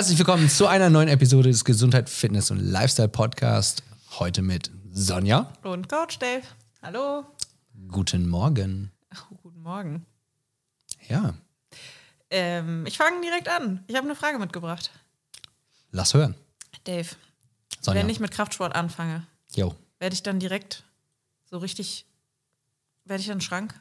Herzlich willkommen zu einer neuen Episode des Gesundheit, Fitness und Lifestyle Podcast. Heute mit Sonja. Und Coach Dave. Hallo. Guten Morgen. Oh, guten Morgen. Ja, Ähm, ich fange direkt an. Ich habe eine Frage mitgebracht. lass hören. Dave, Sonja. wenn ich mit Kraftsport anfange, Jo. werde ich dann direkt so richtig, werde ich dann Schrank?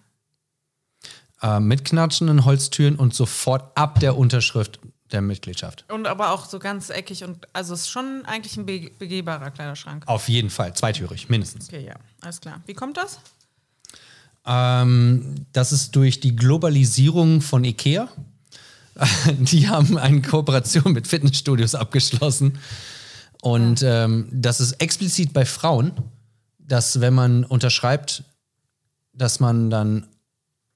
Äh, mit knatschenden Holztüren und sofort ab der Unterschrift der Mitgliedschaft. Und aber auch so ganz eckig und, also es ist schon eigentlich ein be begehbarer Kleiderschrank. Auf jeden Fall, zweitürig, mindestens. Okay, ja, alles klar. Wie kommt das? Ähm, das ist durch die Globalisierung von IKEA. Die haben eine Kooperation mit Fitnessstudios abgeschlossen. Und ähm, das ist explizit bei Frauen, dass wenn man unterschreibt, dass man dann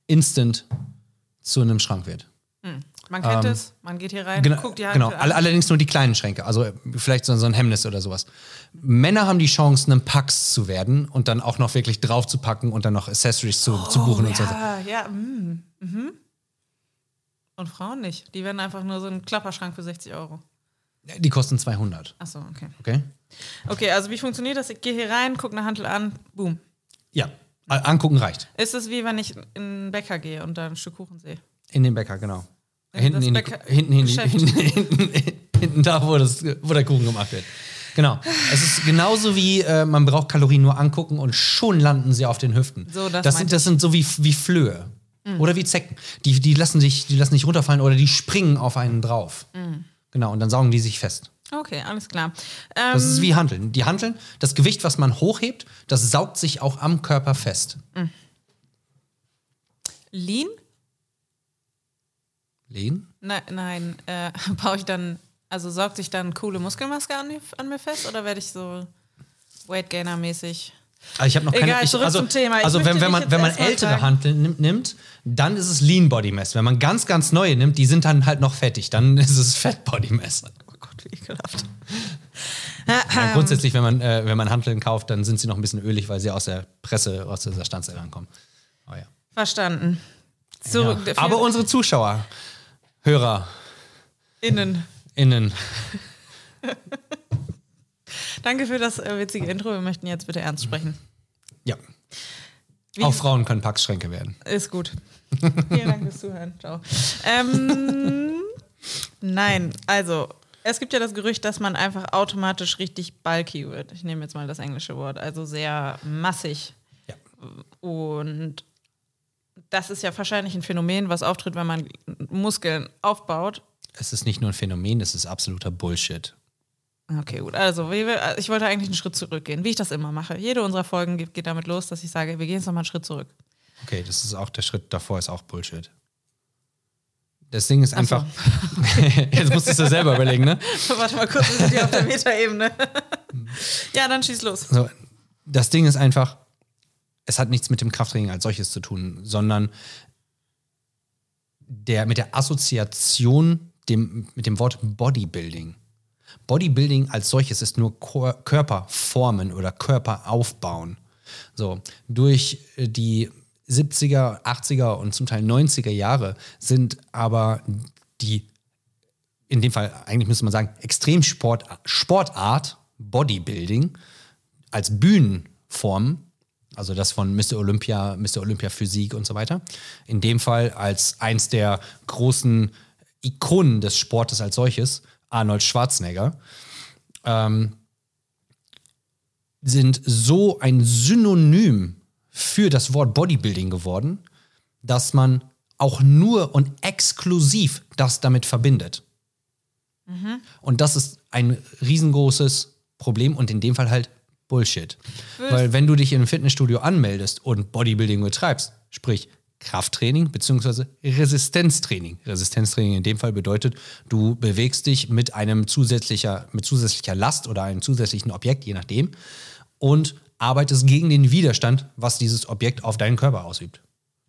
instant zu einem Schrank wird. Man kennt es, man geht hier rein, Genau, guckt die genau. Hantel All- an. allerdings nur die kleinen Schränke, also vielleicht so, so ein Hemmnis oder sowas. Männer haben die Chance, einem Pax zu werden und dann auch noch wirklich drauf zu packen und dann noch Accessories zu, zu buchen und so. Ja, ja, mm, mhm. Und Frauen nicht. Die werden einfach nur so ein Klapperschrank für 60 Euro. Die kosten 200, Achso, okay. okay? Okay, also wie funktioniert das? Ich gehe hier rein, gucke eine Hantel an, boom. Ja, angucken reicht. Ist es wie wenn ich in einen Bäcker gehe und da ein Stück Kuchen sehe? In den Bäcker, genau. In Hinten, in die, hinten, hinten, Geschäft. hinten, hinten, hinten da, wo, das, wo der Kuchen gemacht wird. Genau. Es ist genauso wie, äh, man braucht Kalorien nur angucken und schon landen sie auf den Hüften. So, das das, sind, das sind so wie, wie Flöhe. Oder wie Zecken. Die, die, lassen sich, die lassen sich runterfallen oder die springen auf einen drauf. Genau, und dann saugen die sich fest. Okay, alles klar. Ähm, Das ist wie Hanteln. Die Hanteln, das Gewicht, was man hochhebt, das saugt sich auch am Körper fest. Lean? Lehnen? Nein, nein. Äh, baue ich dann, also sorgt sich dann coole Muskelmaske an, mir- an mir fest oder werde ich so Weight Gainer mäßig? Also ich habe noch keine. Egal, ich, zurück also, zum Thema. Ich also wenn, wenn man, wenn man ältere. Hanteln nimmt, dann ist es Lean Body Mass. Wenn man ganz, ganz neue nimmt, die sind dann halt noch fettig. Dann ist es Fat Body Mass. Oh Gott, wie ekelhaft. Ja, grundsätzlich, wenn man, äh, wenn man Hanteln kauft, dann sind sie noch ein bisschen ölig, weil sie aus der Presse, aus dieser Stanzelle rankommen. Oh, ja. Verstanden. Zurück. Ja. Aber unsere Zuschauer, Hörer, innen. innen, Danke für das äh, witzige Intro. Wir möchten jetzt bitte ernst sprechen. ja. Wie- Auch Frauen können Packschränke werden. Ist gut. Vielen Dank fürs Zuhören. Ciao. Ähm, nein, also es gibt ja das Gerücht, dass man einfach automatisch richtig bulky wird. Ich nehme jetzt mal das englische Wort, also sehr massig. Ja. Und das ist ja wahrscheinlich ein Phänomen, was auftritt, wenn man Muskeln aufbaut. Es ist nicht nur ein Phänomen, es ist absoluter Bullshit. Okay, gut. Also, ich wollte eigentlich einen Schritt zurückgehen, wie ich das immer mache. Jede unserer Folgen geht, damit los, dass ich sage, wir gehen jetzt nochmal einen Schritt zurück. Okay, das ist auch der Schritt davor, ist auch Bullshit. Das Ding ist so. einfach. Jetzt musstest du selber überlegen, ne? Warte mal kurz, wir sind hier auf der Metaebene. ja, dann schieß los. So, das Ding ist einfach, es hat nichts mit dem Krafttraining als solches zu tun, sondern der, mit der Assoziation dem, mit dem Wort Bodybuilding. Bodybuilding als solches ist nur Körperformen oder Körper aufbauen. So, durch äh, die 70er, 80er und zum Teil 90er Jahre sind aber die, in dem Fall eigentlich müsste man sagen, Extremsport, Sportart, Bodybuilding, als Bühnenform, also das von Mr. Olympia, Mr. Olympia Physik und so weiter, in dem Fall als eins der großen Ikonen des Sportes als solches, Arnold Schwarzenegger, ähm, sind so ein Synonym für das Wort Bodybuilding geworden, dass man auch nur und exklusiv das damit verbindet. Und das ist ein riesengroßes Problem und in dem Fall halt Bullshit. Weil wenn du dich in einem Fitnessstudio anmeldest und Bodybuilding betreibst, sprich Krafttraining bzw. Resistenztraining. Resistenztraining in dem Fall bedeutet, du bewegst dich mit einem zusätzlicher, mit zusätzlicher Last oder einem zusätzlichen Objekt, je nachdem, und arbeitest gegen den Widerstand, was dieses Objekt auf deinen Körper ausübt.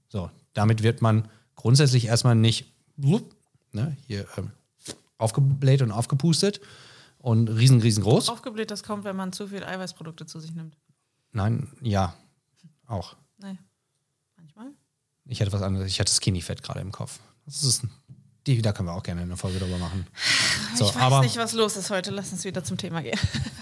So, damit wird man grundsätzlich erstmal nicht ne, hier ähm, aufgebläht und aufgepustet und riesen, riesengroß. Aufgebläht, das kommt, wenn man zu viel Eiweißprodukte zu sich nimmt. Nein, ja, auch. Nee. Manchmal? Ich hatte was anderes. Ich hatte Skinny Fett gerade im Kopf. Das ist Die, da können wir auch gerne eine Folge drüber machen. So, ich weiß aber nicht, was los ist heute. Lass uns wieder zum Thema gehen.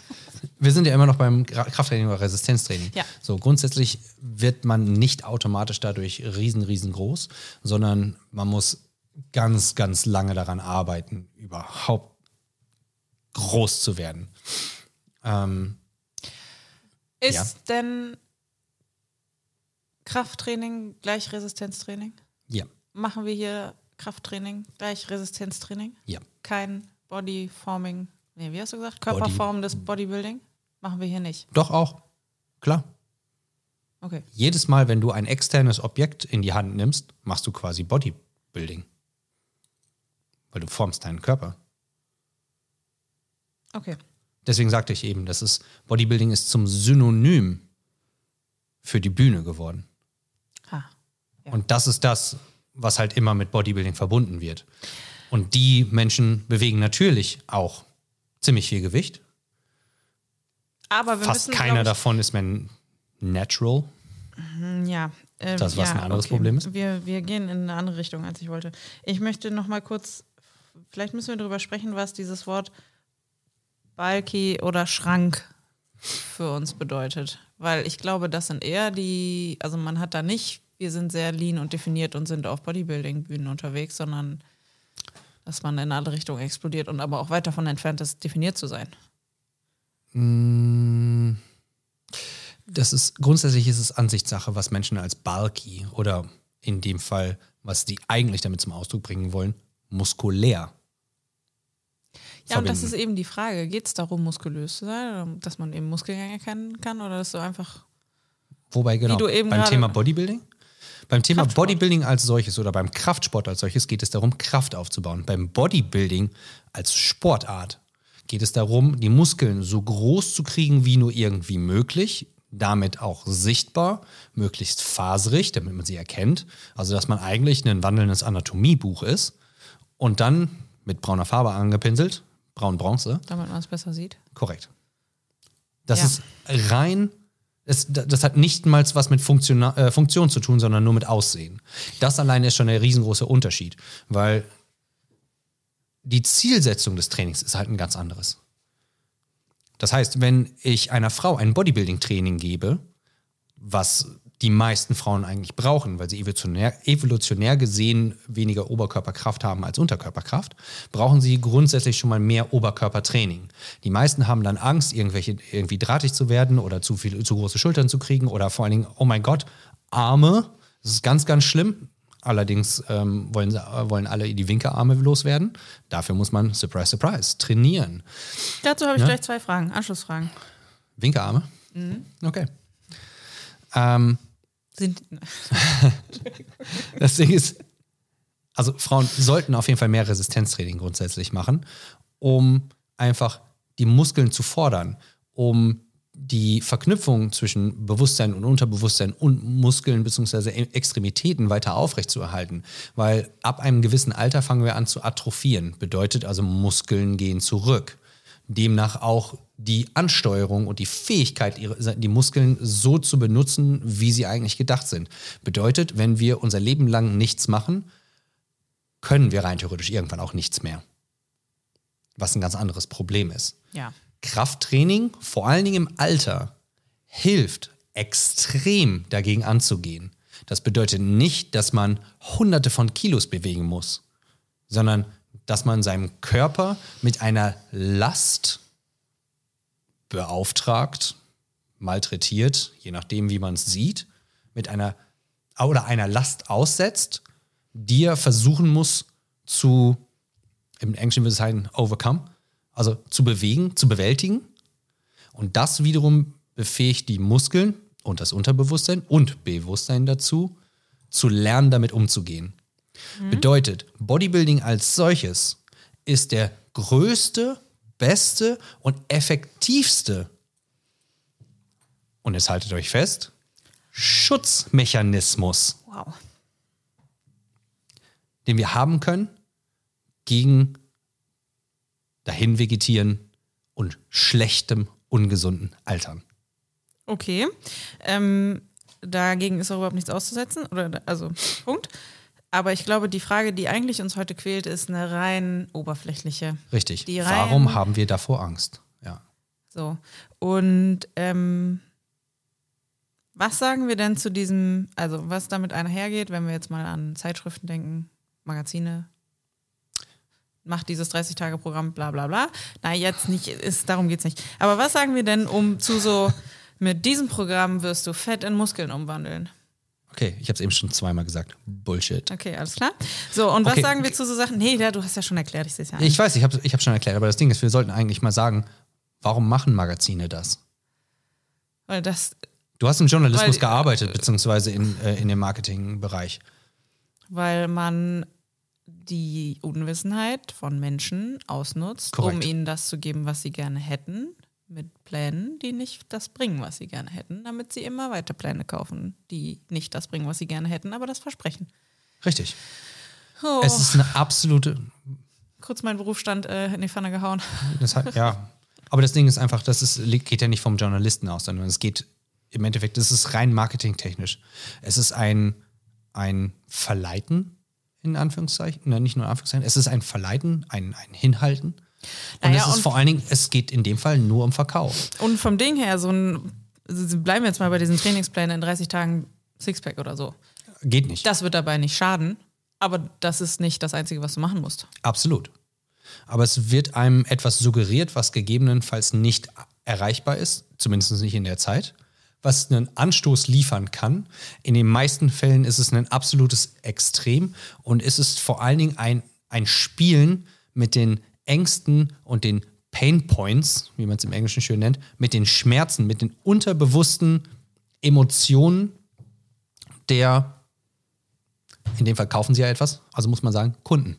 wir sind ja immer noch beim Krafttraining oder Resistenztraining. Ja. So, grundsätzlich wird man nicht automatisch dadurch riesen, riesengroß, sondern man muss ganz, ganz lange daran arbeiten, überhaupt groß zu werden. Ähm, Ist Ja. denn Krafttraining gleich Resistenztraining? ja, Machen wir hier Krafttraining gleich Resistenztraining? ja. Kein Bodyforming, nee, wie hast du gesagt? Körperform des Bodybuilding? Machen wir hier nicht. Doch auch. Klar. Okay. Jedes Mal, wenn du ein externes Objekt in die Hand nimmst, machst du quasi Bodybuilding. Weil du formst deinen Körper. Okay. Deswegen sagte ich eben, das ist, Bodybuilding ist zum Synonym für die Bühne geworden. Ha. Ja. Und das ist das, was halt immer mit Bodybuilding verbunden wird. Und die Menschen bewegen natürlich auch ziemlich viel Gewicht. Aber wir Fast müssen, keiner glaub davon ist mehr natural. ich, Ja. ähm, Das, was ja, ein anderes okay. Problem ist? Wir, wir gehen in eine andere Richtung, als ich wollte. Ich möchte noch mal kurz, vielleicht müssen wir darüber sprechen, was dieses Wort Bulky oder Schrank für uns bedeutet. Weil ich glaube, das sind eher die, also man hat da nicht, wir sind sehr lean und definiert und sind auf Bodybuilding-Bühnen unterwegs, sondern dass man in alle Richtungen explodiert und aber auch weit davon entfernt ist, definiert zu sein. Das ist grundsätzlich ist es Ansichtssache, was Menschen als bulky oder in dem Fall, was die eigentlich damit zum Ausdruck bringen wollen, muskulär. Ja, und das ist eben die Frage. Geht es darum, muskulös zu sein, oder dass man eben Muskeln erkennen kann oder dass du einfach. Wobei genau, beim Thema Bodybuilding? Beim Thema. Bodybuilding als solches oder beim Kraftsport als solches geht es darum, Kraft aufzubauen. Beim Bodybuilding als Sportart geht es darum, die Muskeln so groß zu kriegen wie nur irgendwie möglich, damit auch sichtbar, möglichst faserig, damit man sie erkennt. Also, dass man eigentlich ein wandelndes Anatomiebuch ist und dann mit brauner Farbe angepinselt, braun-bronze, damit man es besser sieht. Korrekt. Das Ja. ist rein, das, das hat nicht mal was mit Funktion, äh, Funktion zu tun, sondern nur mit Aussehen. Das alleine ist schon ein riesengroßer Unterschied, weil die Zielsetzung des Trainings ist halt ein ganz anderes. Das heißt, wenn ich einer Frau ein Bodybuilding-Training gebe, was die meisten Frauen eigentlich brauchen, weil sie evolutionär, evolutionär gesehen weniger Oberkörperkraft haben als Unterkörperkraft, brauchen sie grundsätzlich schon mal mehr Oberkörpertraining. Die meisten haben dann Angst, irgendwelche, irgendwie drahtig zu werden oder zu, viel, zu große Schultern zu kriegen oder vor allen Dingen, oh mein Gott, Arme. Das ist ganz, ganz schlimm. Allerdings ähm, wollen, sie, äh, wollen alle die Winkearme loswerden. Dafür muss man, surprise, surprise, trainieren. Dazu habe ich Ja? gleich zwei Fragen, Anschlussfragen. Winkearme? Mhm. Okay. Ähm, Sind, Das Ding ist, also Frauen sollten auf jeden Fall mehr Resistenztraining grundsätzlich machen, um einfach die Muskeln zu fordern, um die Verknüpfung zwischen Bewusstsein und Unterbewusstsein und Muskeln bzw. Extremitäten weiter aufrechtzuerhalten. Weil ab einem gewissen Alter fangen wir an zu atrophieren. Bedeutet also, Muskeln gehen zurück. Demnach auch die Ansteuerung und die Fähigkeit, ihre, die Muskeln so zu benutzen, wie sie eigentlich gedacht sind. Bedeutet, wenn wir unser Leben lang nichts machen, können wir rein theoretisch irgendwann auch nichts mehr. Was ein ganz anderes Problem ist. ja. Krafttraining, vor allen Dingen im Alter, hilft extrem dagegen anzugehen. Das bedeutet nicht, dass man hunderte von Kilos bewegen muss, sondern dass man seinem Körper mit einer Last beauftragt, malträtiert, je nachdem, wie man es sieht, mit einer oder einer Last aussetzt, die er versuchen muss zu, im Englischen würde es heißen, overcome, also zu bewegen, zu bewältigen. Und das wiederum befähigt die Muskeln und das Unterbewusstsein und Bewusstsein dazu, zu lernen, damit umzugehen. Bedeutet, Bodybuilding als solches ist der größte, beste und effektivste, und jetzt haltet euch fest, Schutzmechanismus, Wow. den wir haben können gegen dahin vegetieren und schlechtem, ungesunden Altern. Okay. Ähm, dagegen ist auch überhaupt nichts auszusetzen. Oder also Punkt. Aber ich glaube, die Frage, die eigentlich uns heute quält, ist eine rein oberflächliche. Richtig. Die rein- Warum haben wir davor Angst? Ja. So. Und ähm, was sagen wir denn zu diesem, also was damit einhergeht, wenn wir jetzt mal an Zeitschriften denken, Magazine, macht dieses 30-Tage-Programm, bla bla bla. Na, jetzt nicht, ist, darum geht's nicht. Aber was sagen wir denn, um zu so, mit diesem Programm wirst du Fett in Muskeln umwandeln? Okay, ich habe es eben schon zweimal gesagt. Bullshit. Okay, alles klar. So, und was Okay. sagen wir zu so Sachen? Nee, ja, du hast ja schon erklärt, ich sehe es ja. ein. Ich weiß, ich habe ich hab schon erklärt, aber das Ding ist, wir sollten eigentlich mal sagen, warum machen Magazine das? Weil das, Du hast im Journalismus Weil- gearbeitet, beziehungsweise in, äh, in dem Marketingbereich. weil man die Unwissenheit von Menschen ausnutzt, um Korrekt. ihnen das zu geben, was sie gerne hätten, mit Plänen, die nicht das bringen, was sie gerne hätten, damit sie immer weiter Pläne kaufen, die nicht das bringen, was sie gerne hätten, aber das versprechen. Richtig. Oh, Es ist eine absolute. kurz meinen Berufsstand äh, in die Pfanne gehauen. Das hat, ja. Aber das Ding ist einfach, das ist, geht ja nicht vom Journalisten aus, sondern es geht im Endeffekt, das ist rein marketingtechnisch. Es ist ein, ein Verleiten, in Anführungszeichen, Nein, nicht nur in Anführungszeichen, es ist ein Verleiten, ein, ein Hinhalten. Und Naja, es ist und- vor allen Dingen, es geht in dem Fall nur um Verkauf. Und vom Ding her, so ein, bleiben wir jetzt mal bei diesen Trainingsplänen in 30 Tagen Sixpack oder so. Geht nicht. Das wird dabei nicht schaden, aber das ist nicht das Einzige, was du machen musst. Absolut. Aber es wird einem etwas suggeriert, was gegebenenfalls nicht erreichbar ist, zumindest nicht in der Zeit, was einen Anstoß liefern kann. In den meisten Fällen ist es ein absolutes Extrem und es ist vor allen Dingen ein, ein Spielen mit den Ängsten und den Pain Points, wie man es im Englischen schön nennt, mit den Schmerzen, mit den unterbewussten Emotionen der, in dem Fall kaufen sie ja etwas, also muss man sagen, Kunden.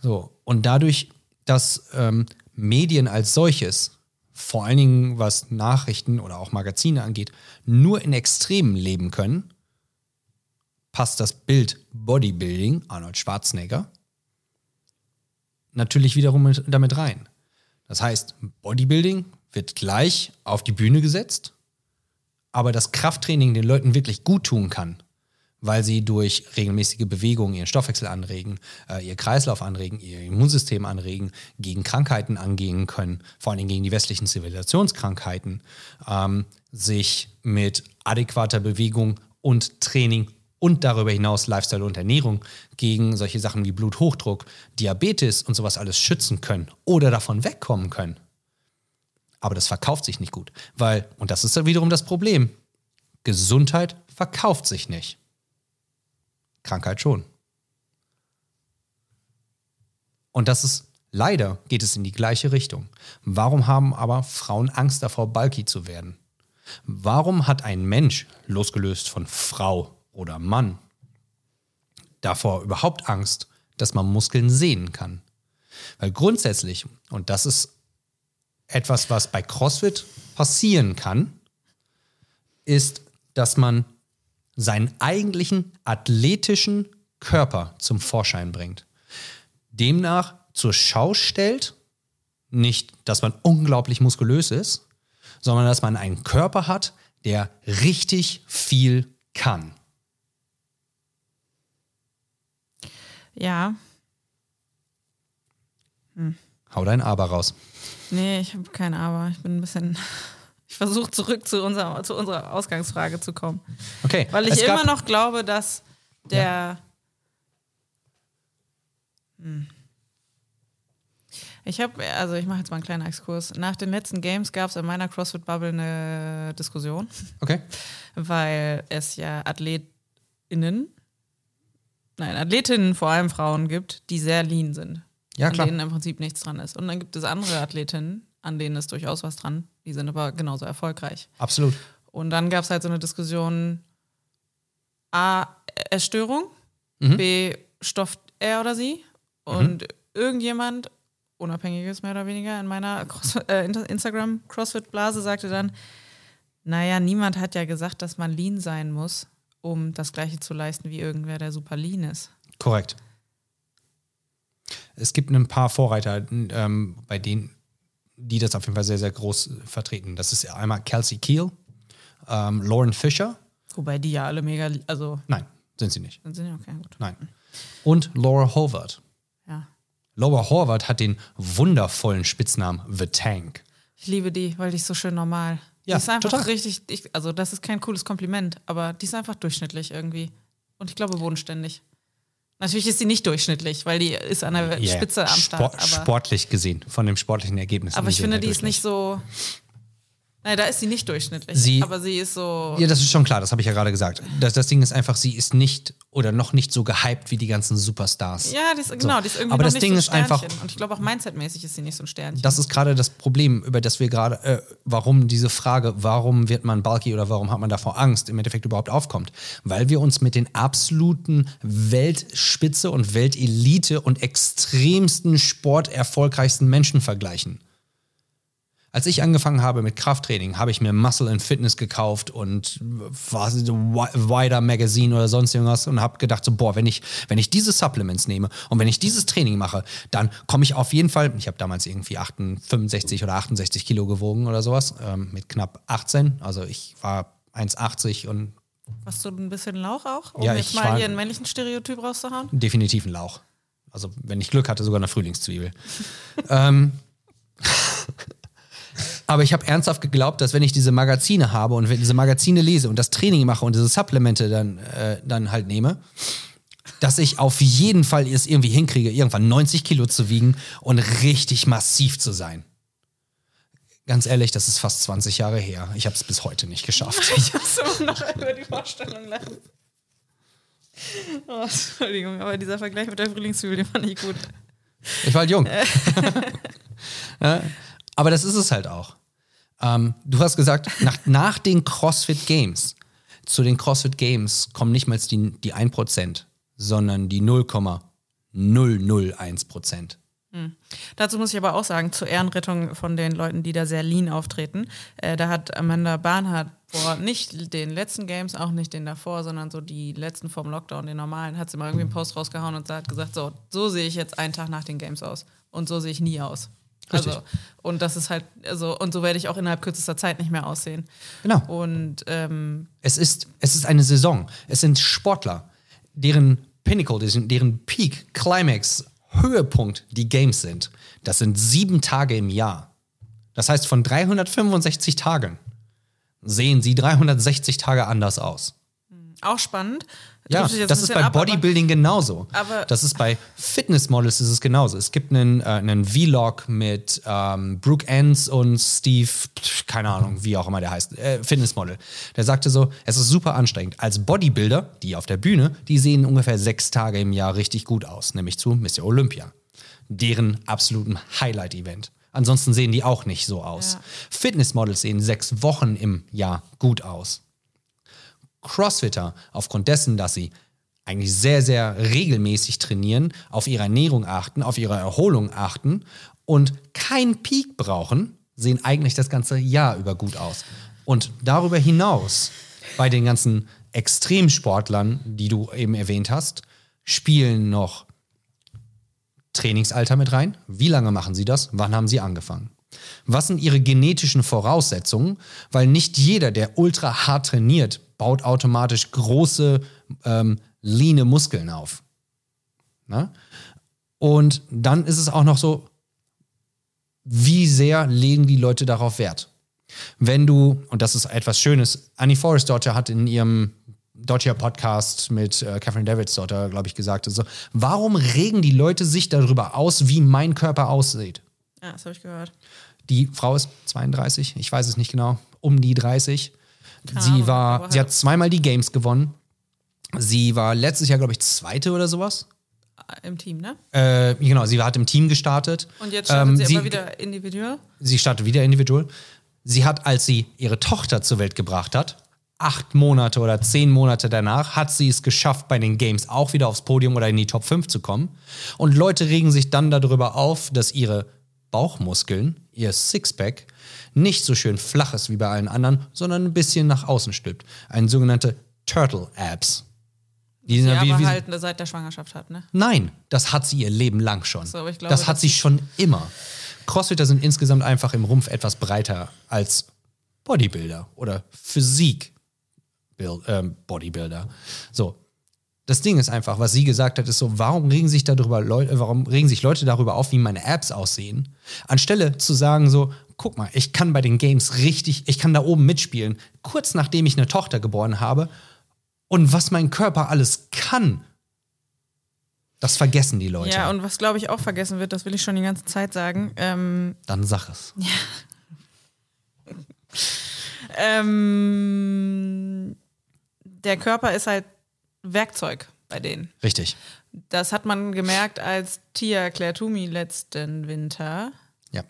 So, und dadurch, dass ähm, Medien als solches, vor allen Dingen was Nachrichten oder auch Magazine angeht, nur in Extremen leben können, passt das Bild Bodybuilding, Arnold Schwarzenegger, natürlich wiederum mit, damit rein. Das heißt, Bodybuilding wird gleich auf die Bühne gesetzt, aber das Krafttraining den Leuten wirklich gut tun kann, weil sie durch regelmäßige Bewegungen ihren Stoffwechsel anregen, äh, ihr Kreislauf anregen, ihr Immunsystem anregen, gegen Krankheiten angehen können, vor allem gegen die westlichen Zivilisationskrankheiten, ähm, sich mit adäquater Bewegung und Training und darüber hinaus Lifestyle und Ernährung gegen solche Sachen wie Bluthochdruck, Diabetes und sowas alles schützen können oder davon wegkommen können. Aber das verkauft sich nicht gut, weil, und das ist dann wiederum das Problem, Gesundheit verkauft sich nicht. Krankheit schon. Und das ist, leider geht es in die gleiche Richtung. Warum haben aber Frauen Angst davor, bulky zu werden? Warum hat ein Mensch, losgelöst von Frau oder Mann, davor überhaupt Angst, dass man Muskeln sehen kann? Weil grundsätzlich, und das ist etwas, was bei CrossFit passieren kann, ist, dass man seinen eigentlichen athletischen Körper zum Vorschein bringt. Demnach zur Schau stellt, nicht, dass man unglaublich muskulös ist, sondern dass man einen Körper hat, der richtig viel kann. Ja, Hau dein Aber raus. nee, ich habe keine Aber. Ich bin ein bisschen. Ich versuche zurück zu unserer, zu unserer Ausgangsfrage zu kommen. Okay. Weil ich immer noch glaube, dass der. Hm. Ich habe, also ich mache jetzt mal einen kleinen Exkurs. Nach den letzten Games gab es in meiner CrossFit-Bubble eine Diskussion, Okay. weil es ja AthletInnen, nein, Athletinnen, vor allem Frauen gibt, die sehr lean sind. Ja, an klar. denen im Prinzip nichts dran ist. Und dann gibt es andere Athletinnen, an denen ist durchaus was dran. Die sind aber genauso erfolgreich. Absolut. Und dann gab es halt so eine Diskussion: A, Essstörung, Mhm. B, stofft er oder sie. Und irgendjemand, Unabhängiges mehr oder weniger, in meiner Cross äh, Instagram-Crossfit-Blase sagte dann: Naja, niemand hat ja gesagt, dass man lean sein muss, um das Gleiche zu leisten wie irgendwer, der super lean ist. Korrekt. Es gibt ein paar Vorreiter, ähm, bei denen, die das auf jeden Fall sehr, sehr groß vertreten. Das ist einmal Kelsey Keel, ähm, Lauren Fisher Wobei die ja alle mega, also Nein, sind sie nicht. sind sie okay, gut. Nein. Und Laura Howard. Ja. Laura Howard hat den wundervollen Spitznamen The Tank. Ich liebe die, weil die ist so schön normal. Ja, die ist einfach total. richtig, ich, also das ist kein cooles Kompliment, aber die ist einfach durchschnittlich irgendwie. Und ich glaube bodenständig. Natürlich ist sie nicht durchschnittlich, weil die ist an der Yeah. Spitze am Start. Sport, aber, sportlich gesehen, von dem sportlichen Ergebnis. aber ich finde, die ist nicht so. Nein, da ist sie nicht durchschnittlich. Sie- aber sie ist so. Ja, das ist schon klar, das habe ich ja gerade gesagt. Das, das Ding ist einfach, sie ist nicht oder noch nicht so gehypt wie die ganzen Superstars. Ja, ist, genau, die ist irgendwie Aber das nicht Ding so ein ist einfach-. Und ich glaube auch mindsetmäßig ist sie nicht so ein Sternchen. Das ist gerade das Problem, über das wir gerade, äh, warum diese Frage, warum wird man bulky oder warum hat man davor Angst, im Endeffekt überhaupt aufkommt. Weil wir uns mit den absoluten Weltspitze und Weltelite und extremsten sporterfolgreichsten Menschen vergleichen. Als ich angefangen habe mit Krafttraining, habe ich mir Muscle and Fitness gekauft und was Wider Magazine oder sonst irgendwas und habe gedacht so boah, wenn ich wenn ich diese Supplements nehme und wenn ich dieses Training mache, dann komme ich auf jeden Fall. Ich habe damals irgendwie 68, 65 oder 68 Kilo gewogen oder sowas ähm, mit knapp 18. Also ich war 1,80 und Hast du ein bisschen Lauch auch, um Ja, jetzt mal hier einen männlichen Stereotyp rauszuhauen? definitiv ein Lauch. Also wenn ich Glück hatte, sogar eine Frühlingszwiebel. ähm, aber ich habe ernsthaft geglaubt, dass wenn ich diese Magazine habe und wenn diese Magazine lese und das Training mache und diese Supplemente dann, äh, dann halt nehme, dass ich auf jeden Fall es irgendwie hinkriege, irgendwann 90 Kilo zu wiegen und richtig massiv zu sein. Ganz ehrlich, das ist fast 20 Jahre her. Ich habe es bis heute nicht geschafft. Ich muss immer noch über die Vorstellung lachen. Oh, Entschuldigung, aber dieser Vergleich mit der Frühlingszwiebel, den fand ich gut. Ich war halt jung. aber das ist es halt auch. Ähm, du hast gesagt, nach, nach den CrossFit Games, zu den CrossFit Games kommen nicht mal die, die 1%, sondern die 0,001%. Dazu muss ich aber auch sagen, zur Ehrenrettung von den Leuten, die da sehr lean auftreten, äh, da hat Amanda Barnhardt vor nicht den letzten Games, auch nicht den davor, sondern so die letzten vom Lockdown, den normalen, hat sie mal irgendwie einen Post rausgehauen und hat gesagt, so, so sehe ich jetzt einen Tag nach den Games aus. Und so sehe ich nie aus. Richtig. Also, und das ist halt, also, und so werde ich auch innerhalb kürzester Zeit nicht mehr aussehen. Genau. Und ähm, Es ist, es ist eine Saison. Es sind Sportler, deren Pinnacle, deren, deren Peak, Climax, Höhepunkt die Games sind. Das sind sieben Tage im Jahr. Das heißt, von 365 Tagen sehen sie 360 Tage anders aus. Auch spannend. Ja, das ist bei ab, Bodybuilding genauso. aber- das ist bei Fitnessmodels ist es genauso. Es gibt einen, äh, einen Vlog mit ähm, Brooke Enns und Steve, keine Ahnung, wie auch immer der heißt, äh, Fitnessmodel. Der sagte so, es ist super anstrengend. Als Bodybuilder, die auf der Bühne, die sehen ungefähr sechs Tage im Jahr richtig gut aus, nämlich zu Mr. Olympia. Deren absoluten Highlight-Event. Ansonsten sehen die auch nicht so aus. Ja. Fitnessmodels sehen sechs Wochen im Jahr gut aus. Crossfitter, aufgrund dessen, dass sie eigentlich sehr, sehr regelmäßig trainieren, auf ihre Ernährung achten, auf ihre Erholung achten und keinen Peak brauchen, sehen eigentlich das ganze Jahr über gut aus. Und darüber hinaus, bei den ganzen Extremsportlern, die du eben erwähnt hast, spielen noch Trainingsalter mit rein. Wie lange machen sie das? Wann haben sie angefangen? Was sind ihre genetischen Voraussetzungen? Weil nicht jeder, der ultra hart trainiert, baut automatisch große, ähm, leane Muskeln auf. Na? Und dann ist es auch noch so, wie sehr legen die Leute darauf Wert? Wenn du, und das ist etwas Schönes, Annie Forrest Daughter hat in ihrem deutscher Podcast mit äh, Catherine Davids Daughter, glaube ich, gesagt, also, warum regen die Leute sich darüber aus, wie mein Körper aussieht? Ja, das habe ich gehört. Die Frau ist 32, ich weiß es nicht genau, um die 30. sie Ahnung, war, sie hat zweimal die Games gewonnen. Sie war letztes Jahr, glaube ich, Zweite oder sowas. Im Team, ne? Äh, genau, sie hat im Team gestartet. Und jetzt startet Ähm, sie aber wieder individuell. Sie startet wieder individuell. Sie hat, als sie ihre Tochter zur Welt gebracht hat, acht Monate oder zehn Monate danach, hat sie es geschafft, bei den Games auch wieder aufs Podium oder in die Top 5 zu kommen. Und Leute regen sich dann darüber auf, dass ihre Bauchmuskeln, ihr Sixpack, nicht so schön flach ist wie bei allen anderen, sondern ein bisschen nach außen stülpt. Ein sogenannte Turtle Abs. Die Die ja aber wie, wie, halt seit der Schwangerschaft hat, ne? Nein, das hat sie ihr Leben lang schon. So, glaube, das hat das sie schon immer. Crossfitter sind insgesamt einfach im Rumpf etwas breiter als Bodybuilder oder. Build, ähm, Bodybuilder. So. Das Ding ist einfach, was sie gesagt hat, ist so, warum regen sich darüber Leute, warum regen sich Leute darüber auf, wie meine Apps aussehen? Anstelle zu sagen so, guck mal, ich kann bei den Games richtig, ich kann da oben mitspielen, kurz nachdem ich eine Tochter geboren habe und was mein Körper alles kann. Das vergessen die Leute. Ja, und was glaube ich auch vergessen wird, das will ich schon die ganze Zeit sagen. Ähm, Dann sag es. ähm, der Körper ist halt Werkzeug bei denen. Richtig. Das hat man gemerkt, als Tia Claire Toomey letzten Winter Ja.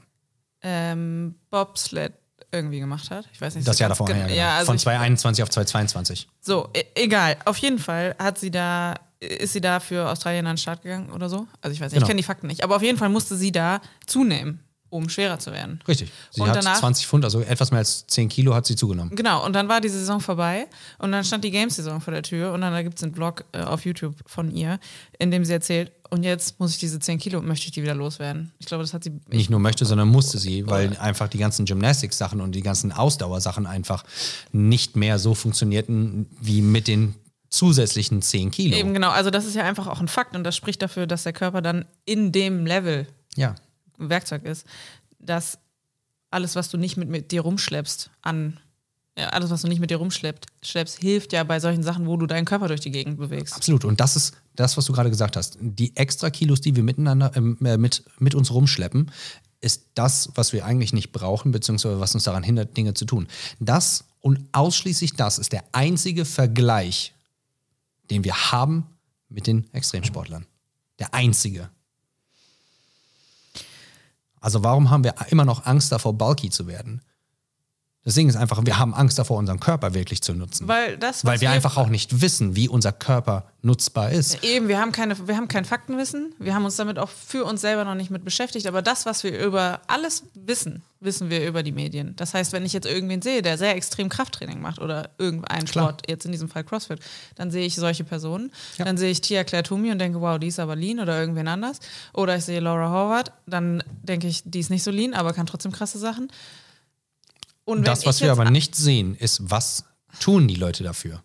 ähm, Bobsled irgendwie gemacht hat. Ich weiß nicht. Das so Jahr davor, ja, genau- genau. ja, also Von ich, 2021 auf 2022. so, e egal. Auf jeden Fall hat sie da, ist sie da für Australien an den Start gegangen oder so. Also ich weiß nicht, Genau. ich kenne die Fakten nicht. Aber auf jeden Fall musste sie da zunehmen, um schwerer zu werden. Richtig. Sie Und hat danach- 20 Pfund, also etwas mehr als 10 Kilo hat sie zugenommen. Genau, und dann war die Saison vorbei und dann stand die Games-Saison vor der Tür und dann da gibt es einen Blog äh, auf YouTube von ihr, in dem sie erzählt, und jetzt muss ich diese 10 Kilo, möchte ich die wieder loswerden. Ich glaube, das hat sie. Nicht nur möchte, sondern musste sie, weil einfach die ganzen Gymnastics-Sachen und die ganzen Ausdauersachen einfach nicht mehr so funktionierten wie mit den zusätzlichen 10 Kilo. Eben genau, also das ist ja einfach auch ein Fakt und das spricht dafür, dass der Körper dann in dem Level Ja. Werkzeug ist, dass alles, was du nicht mit, mit dir rumschleppst, an alles, was du nicht mit dir rumschleppst, schleppst, hilft ja bei solchen Sachen, wo du deinen Körper durch die Gegend bewegst. Absolut. Und das ist das, was du gerade gesagt hast. Die extra Kilos, die wir miteinander ähm, äh, mit, mit uns rumschleppen, ist das, was wir eigentlich nicht brauchen, beziehungsweise was uns daran hindert, Dinge zu tun. Das und ausschließlich das ist der einzige Vergleich, den wir haben mit den Extremsportlern. Der einzige. Also warum haben wir immer noch Angst davor, bulky zu werden? Das Ding ist einfach, wir haben Angst davor, unseren Körper wirklich zu nutzen. Weil das, Weil wir einfach auch nicht wissen, wie unser Körper nutzbar ist. Eben, wir haben, keine, wir haben kein Faktenwissen. Wir haben uns damit auch für uns selber noch nicht mit beschäftigt. Aber das, was wir über alles wissen, wissen wir über die Medien. Das heißt, wenn ich jetzt irgendwen sehe, der sehr extrem Krafttraining macht oder irgendeinen Klar. Sport, jetzt in diesem Fall CrossFit, dann sehe ich solche Personen. Ja. Dann sehe ich Tia Claire Toomey und denke, wow, die ist aber lean oder irgendwen anders. Oder ich sehe Laura Howard, dann denke ich, die ist nicht so lean, aber kann trotzdem krasse Sachen. Und Das, was wir aber nicht sehen, ist, was tun die Leute dafür.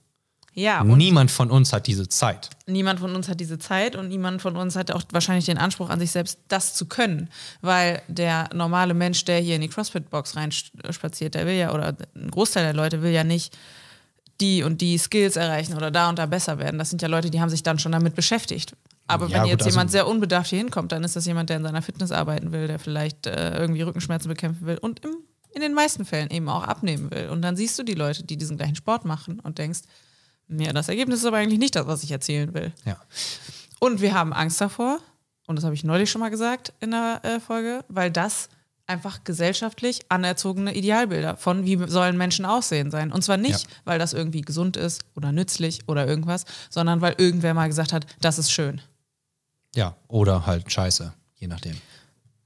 Ja, und Niemand von uns hat diese Zeit. niemand von uns hat diese Zeit und niemand von uns hat auch wahrscheinlich den Anspruch an sich selbst, das zu können. Weil der normale Mensch, der hier in die CrossFit-Box reinspaziert, der will ja, oder ein Großteil der Leute will ja nicht die und die Skills erreichen oder da und da besser werden. Das sind ja Leute, die haben sich dann schon damit beschäftigt. Aber Ja, wenn gut, jetzt also- jemand sehr unbedarft hier hinkommt, dann ist das jemand, der in seiner Fitness arbeiten will, der vielleicht äh, irgendwie Rückenschmerzen bekämpfen will und im, in den meisten Fällen eben auch abnehmen will. Und dann siehst du die Leute, die diesen gleichen Sport machen und denkst, ja, das Ergebnis ist aber eigentlich nicht das, was ich erzählen will. Ja. Und wir haben Angst davor, und das habe ich neulich schon mal gesagt in der äh, Folge, weil das einfach gesellschaftlich anerzogene Idealbilder von wie sollen Menschen aussehen sein. Und zwar nicht, Ja. weil das irgendwie gesund ist oder nützlich oder irgendwas, sondern weil irgendwer mal gesagt hat, das ist schön. Ja, oder halt scheiße, je nachdem.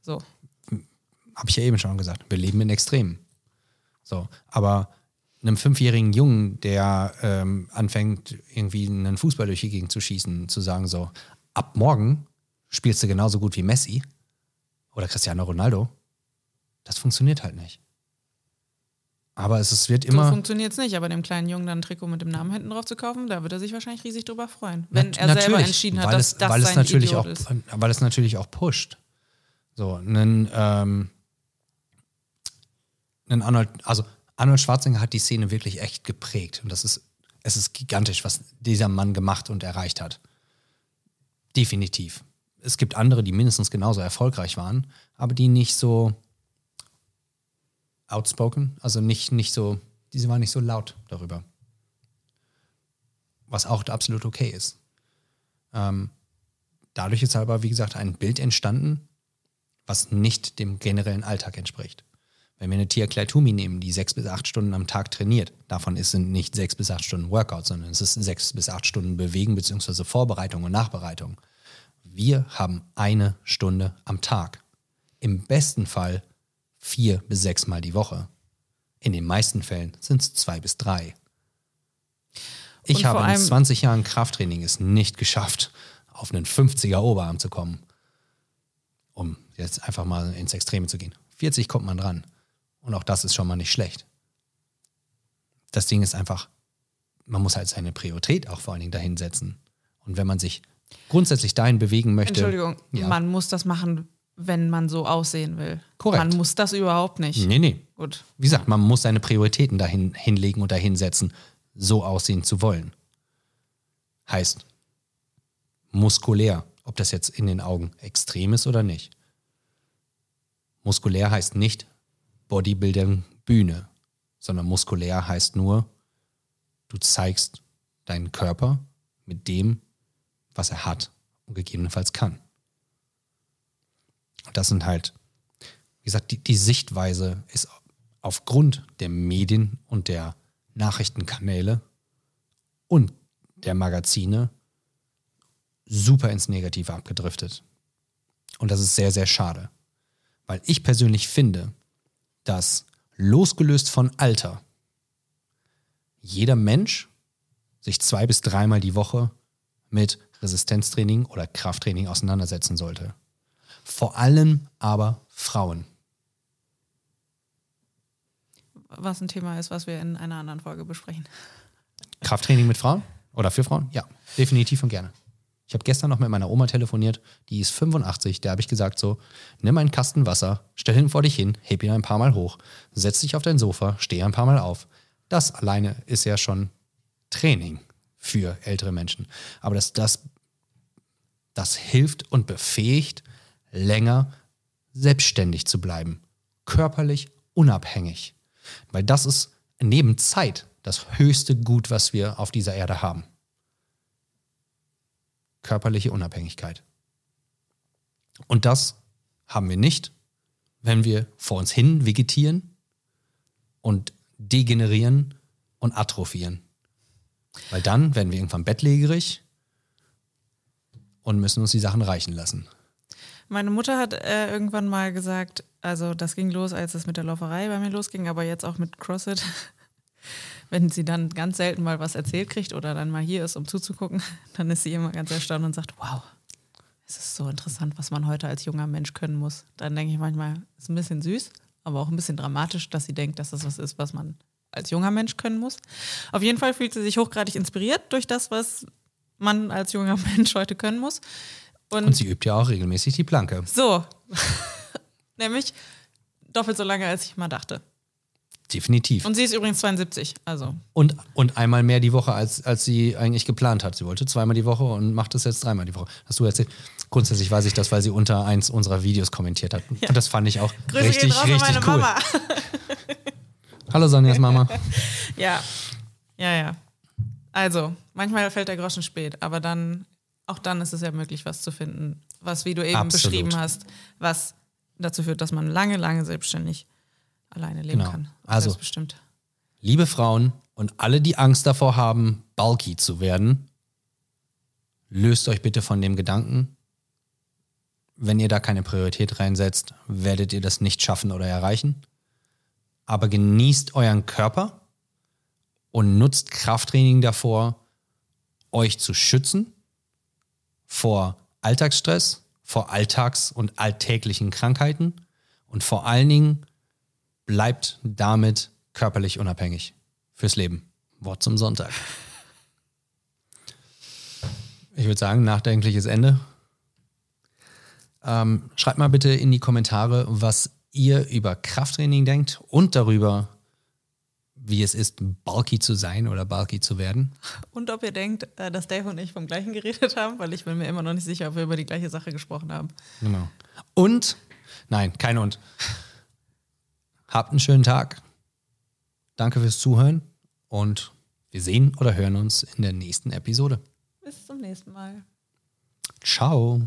So. Habe ich ja eben schon gesagt. Wir leben in Extremen. So, aber einem fünfjährigen Jungen, der ähm, anfängt, irgendwie einen Fußball durch die Gegend zu schießen, zu sagen so, ab morgen spielst du genauso gut wie Messi oder Cristiano Ronaldo, das funktioniert halt nicht. Aber es, es wird So immer... funktioniert es nicht, aber dem kleinen Jungen dann ein Trikot mit dem Namen hinten drauf zu kaufen, da wird er sich wahrscheinlich riesig drüber freuen. Wenn Nat- er selber entschieden hat, dass es, das weil es sein natürlich Idiot auch, ist. Weil es natürlich auch pusht. So, einen, ähm, einen Arnold, also Arnold Schwarzenegger hat die Szene wirklich echt geprägt. Und das ist, es ist gigantisch, was dieser Mann gemacht und erreicht hat. Definitiv. Es gibt andere, die mindestens genauso erfolgreich waren, aber die nicht so outspoken, also nicht, nicht so, diese waren nicht so laut darüber. Was auch absolut okay ist. Ähm, dadurch ist aber, wie gesagt, ein Bild entstanden, was nicht dem generellen Alltag entspricht. Wenn wir eine Tia Toomey nehmen, die sechs bis acht Stunden am Tag trainiert, davon ist- sind nicht sechs bis acht Stunden Workout, sondern es ist sechs bis acht Stunden Bewegen bzw. Vorbereitung und Nachbereitung. Wir haben eine Stunde am Tag. Im besten Fall vier bis sechs Mal die Woche. In den meisten Fällen sind es zwei bis drei. Ich Und habe in allem- 20 Jahren Krafttraining es nicht geschafft, auf einen 50er Oberarm zu kommen. Um jetzt einfach mal ins Extreme zu gehen. 40 kommt man dran. Und auch das ist schon mal nicht schlecht. Das Ding ist einfach, man muss halt seine Priorität auch vor allen Dingen dahin setzen. Und wenn man sich grundsätzlich dahin bewegen möchte. Entschuldigung, Ja. man muss das machen, wenn man so aussehen will. Korrekt. Man muss das überhaupt nicht. Nee, nee. Gut. Wie gesagt, man muss seine Prioritäten dahin hinlegen und dahin setzen, so aussehen zu wollen. Heißt, muskulär, ob das jetzt in den Augen extrem ist oder nicht. Muskulär heißt nicht Bodybuilding Bühne, sondern muskulär heißt nur, du zeigst deinen Körper mit dem, was er hat und gegebenenfalls kann. Und das sind halt, wie gesagt, die, die Sichtweise ist aufgrund der Medien und der Nachrichtenkanäle und der Magazine super ins Negative abgedriftet. Und das ist sehr, sehr schade. Weil ich persönlich finde, dass losgelöst von Alter jeder Mensch sich zwei bis dreimal die Woche mit Resistenztraining oder Krafttraining auseinandersetzen sollte. Vor allem aber Frauen. Was ein Thema ist, was wir in einer anderen Folge besprechen. Krafttraining mit Frauen? Oder für Frauen? Ja, definitiv und gerne. Ich habe gestern noch mit meiner Oma telefoniert, die ist 85, der habe ich gesagt so, nimm einen Kasten Wasser, stell ihn vor dich hin, heb ihn ein paar Mal hoch, setz dich auf dein Sofa, steh ein paar Mal auf. Das alleine ist ja schon Training für ältere Menschen. Aber das, das, das hilft und befähigt, länger selbstständig zu bleiben, körperlich unabhängig. Weil das ist neben Zeit das höchste Gut, was wir auf dieser Erde haben. Körperliche Unabhängigkeit. Und das haben wir nicht, wenn wir vor uns hin vegetieren und degenerieren und atrophieren. Weil dann werden wir irgendwann bettlägerig und müssen uns die Sachen reichen lassen. Meine Mutter hat äh, irgendwann mal gesagt, also das ging los, als es mit der Lauferei bei mir losging, aber jetzt auch mit CrossFit. Wenn sie dann ganz selten mal was erzählt kriegt oder dann mal hier ist, um zuzugucken, dann ist sie immer ganz erstaunt und sagt, wow, es ist so interessant, was man heute als junger Mensch können muss. Dann denke ich manchmal, es ist ein bisschen süß, aber auch ein bisschen dramatisch, dass sie denkt, dass das was ist, was man als junger Mensch können muss. Auf jeden Fall fühlt sie sich hochgradig inspiriert durch das, was man als junger Mensch heute können muss. Und sie übt ja auch regelmäßig die Planke. So. Nämlich doppelt so lange, als ich mal dachte. Definitiv. Und sie ist übrigens 72, also. Und, und einmal mehr die Woche, als, als sie eigentlich geplant hat. Sie wollte zweimal die Woche und macht es jetzt dreimal die Woche. Hast du erzählt? Grundsätzlich weiß ich das, weil sie unter eins unserer Videos kommentiert hat. Und das fand ich auch Grüße richtig, raus richtig meine cool. Mama. Hallo Sonjas Mama. Ja, ja, ja. Also, manchmal fällt der Groschen spät, aber dann, auch dann ist es ja möglich, was zu finden, was, wie du eben Absolut. beschrieben hast, was dazu führt, dass man lange, lange selbstständig alleine leben Genau. kann. Also- Selbstbestimmt. Liebe Frauen und alle, die Angst davor haben, bulky zu werden, löst euch bitte von dem Gedanken, wenn ihr da keine Priorität reinsetzt, werdet ihr das nicht schaffen oder erreichen. Aber genießt euren Körper und nutzt Krafttraining davor, euch zu schützen vor Alltagsstress, vor Alltags- und alltäglichen Krankheiten und vor allen Dingen bleibt damit körperlich unabhängig fürs Leben. Wort zum Sonntag. Ich würde sagen, nachdenkliches Ende. Ähm, schreibt mal bitte in die Kommentare, was ihr über Krafttraining denkt und darüber, wie es ist, bulky zu sein oder bulky zu werden. Und ob ihr denkt, äh, dass Dave und ich vom gleichen geredet haben, weil ich bin mir immer noch nicht sicher, ob wir über die gleiche Sache gesprochen haben. Genau. Und, nein, kein Und. Habt einen schönen Tag. Danke fürs Zuhören und wir sehen oder hören uns in der nächsten Episode. Bis zum nächsten Mal. Ciao.